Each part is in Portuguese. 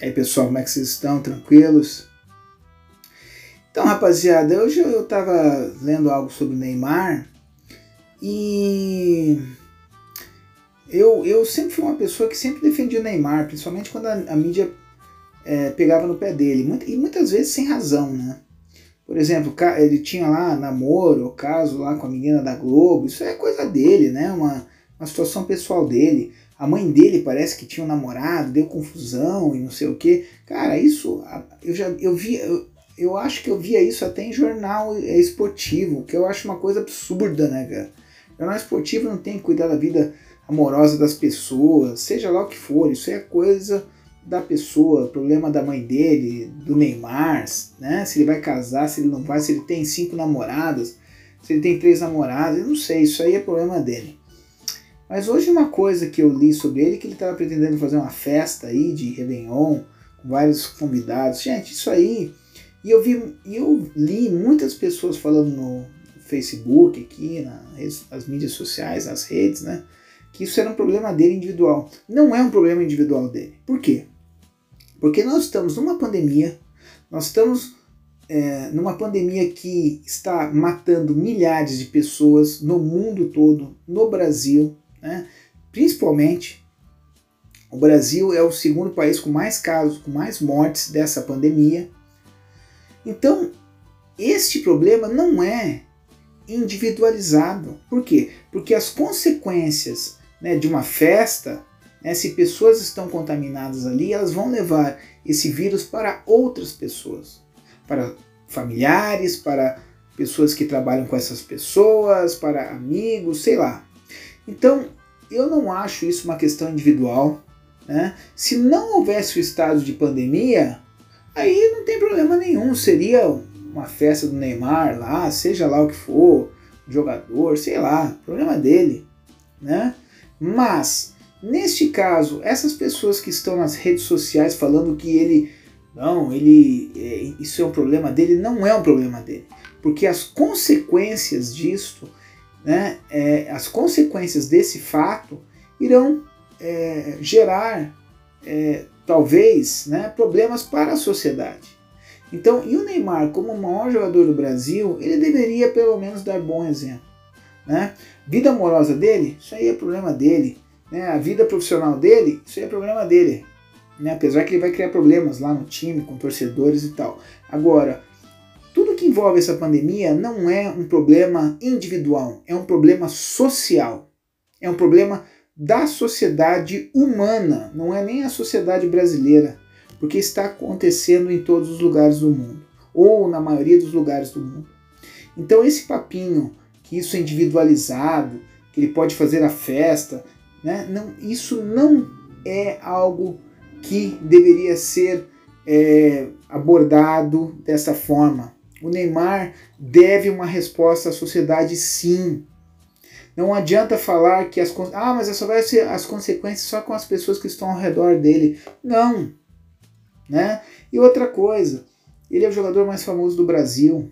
E aí pessoal, como é que vocês estão? Tranquilos? Então rapaziada, hoje eu tava lendo algo sobre Neymar e eu, eu sempre fui uma pessoa que sempre defendia o Neymar, principalmente quando a, a mídia é, pegava no pé dele, e muitas vezes sem razão, né? Por exemplo, ele tinha lá namoro, caso lá com a menina da Globo, isso é coisa dele, né? Uma, uma situação pessoal dele. A mãe dele parece que tinha um namorado, deu confusão e não sei o que. Cara, isso eu já eu vi, eu, eu acho que eu via isso até em jornal é, esportivo, que eu acho uma coisa absurda, né, cara? Jornal esportivo não tem que cuidar da vida amorosa das pessoas, seja lá o que for, isso é coisa da pessoa, problema da mãe dele, do Neymar, né? Se ele vai casar, se ele não vai, se ele tem cinco namoradas, se ele tem três namoradas, eu não sei, isso aí é problema dele. Mas hoje uma coisa que eu li sobre ele, que ele estava pretendendo fazer uma festa aí de Réveillon, com vários convidados. Gente, isso aí. E eu vi, eu li muitas pessoas falando no Facebook, aqui, nas, nas mídias sociais, nas redes, né? Que isso era um problema dele individual. Não é um problema individual dele. Por quê? Porque nós estamos numa pandemia, nós estamos é, numa pandemia que está matando milhares de pessoas no mundo todo, no Brasil, né? principalmente. O Brasil é o segundo país com mais casos, com mais mortes dessa pandemia. Então, este problema não é individualizado. Por quê? Porque as consequências né, de uma festa né, se pessoas estão contaminadas ali, elas vão levar esse vírus para outras pessoas, para familiares, para pessoas que trabalham com essas pessoas, para amigos, sei lá. Então, eu não acho isso uma questão individual. Né? Se não houvesse o estado de pandemia, aí não tem problema nenhum. Seria uma festa do Neymar lá, seja lá o que for, jogador, sei lá, problema dele. Né? Mas Neste caso, essas pessoas que estão nas redes sociais falando que ele não, ele é, isso é um problema dele, não é um problema dele, porque as consequências disto, né, é, as consequências desse fato irão é, gerar é, talvez né, problemas para a sociedade. Então, e o Neymar, como o maior jogador do Brasil, ele deveria pelo menos dar bom exemplo. Né? Vida amorosa dele, isso aí é problema dele né, a vida profissional dele, isso é problema dele. Né, apesar que ele vai criar problemas lá no time, com torcedores e tal. Agora, que envolve essa pandemia não é um problema individual, é um problema social. É um problema da sociedade humana, não é nem a sociedade brasileira, porque está acontecendo em todos os lugares do mundo, ou na maioria dos lugares do mundo. Então, esse papinho que isso é individualizado, que ele pode fazer a festa, né? Não, isso não é algo que deveria ser é, abordado dessa forma. O Neymar deve uma resposta à sociedade sim. Não adianta falar que as ah, mas só vai ser as consequências só com as pessoas que estão ao redor dele. Não, né? E outra coisa, ele é o jogador mais famoso do Brasil.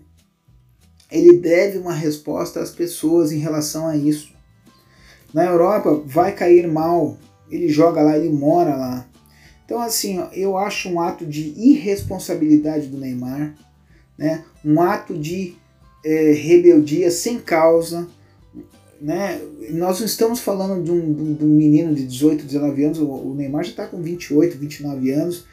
Ele deve uma resposta às pessoas em relação a isso. Na Europa vai cair mal, ele joga lá, ele mora lá. Então, assim, eu acho um ato de irresponsabilidade do Neymar, né? um ato de é, rebeldia sem causa. Né? Nós não estamos falando de um, de um menino de 18, 19 anos, o Neymar já está com 28, 29 anos,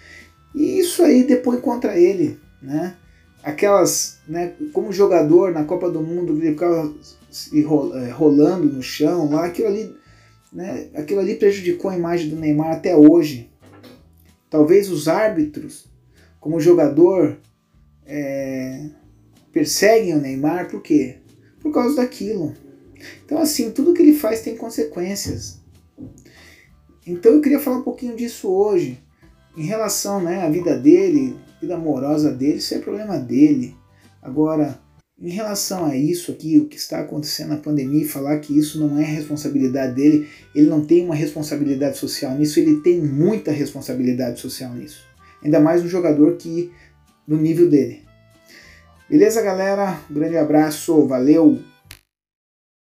e isso aí depois contra ele. Né? Aquelas, né, como jogador na Copa do Mundo, ele ficava é, rolando no chão lá, aquilo ali, né, aquilo ali prejudicou a imagem do Neymar até hoje. Talvez os árbitros, como jogador, é, perseguem o Neymar, por quê? Por causa daquilo. Então, assim, tudo que ele faz tem consequências. Então, eu queria falar um pouquinho disso hoje, em relação né, à vida dele, vida amorosa dele, isso é problema dele. Agora, em relação a isso aqui, o que está acontecendo na pandemia, falar que isso não é responsabilidade dele, ele não tem uma responsabilidade social nisso, ele tem muita responsabilidade social nisso. Ainda mais um jogador que no nível dele. Beleza, galera? Um grande abraço, valeu!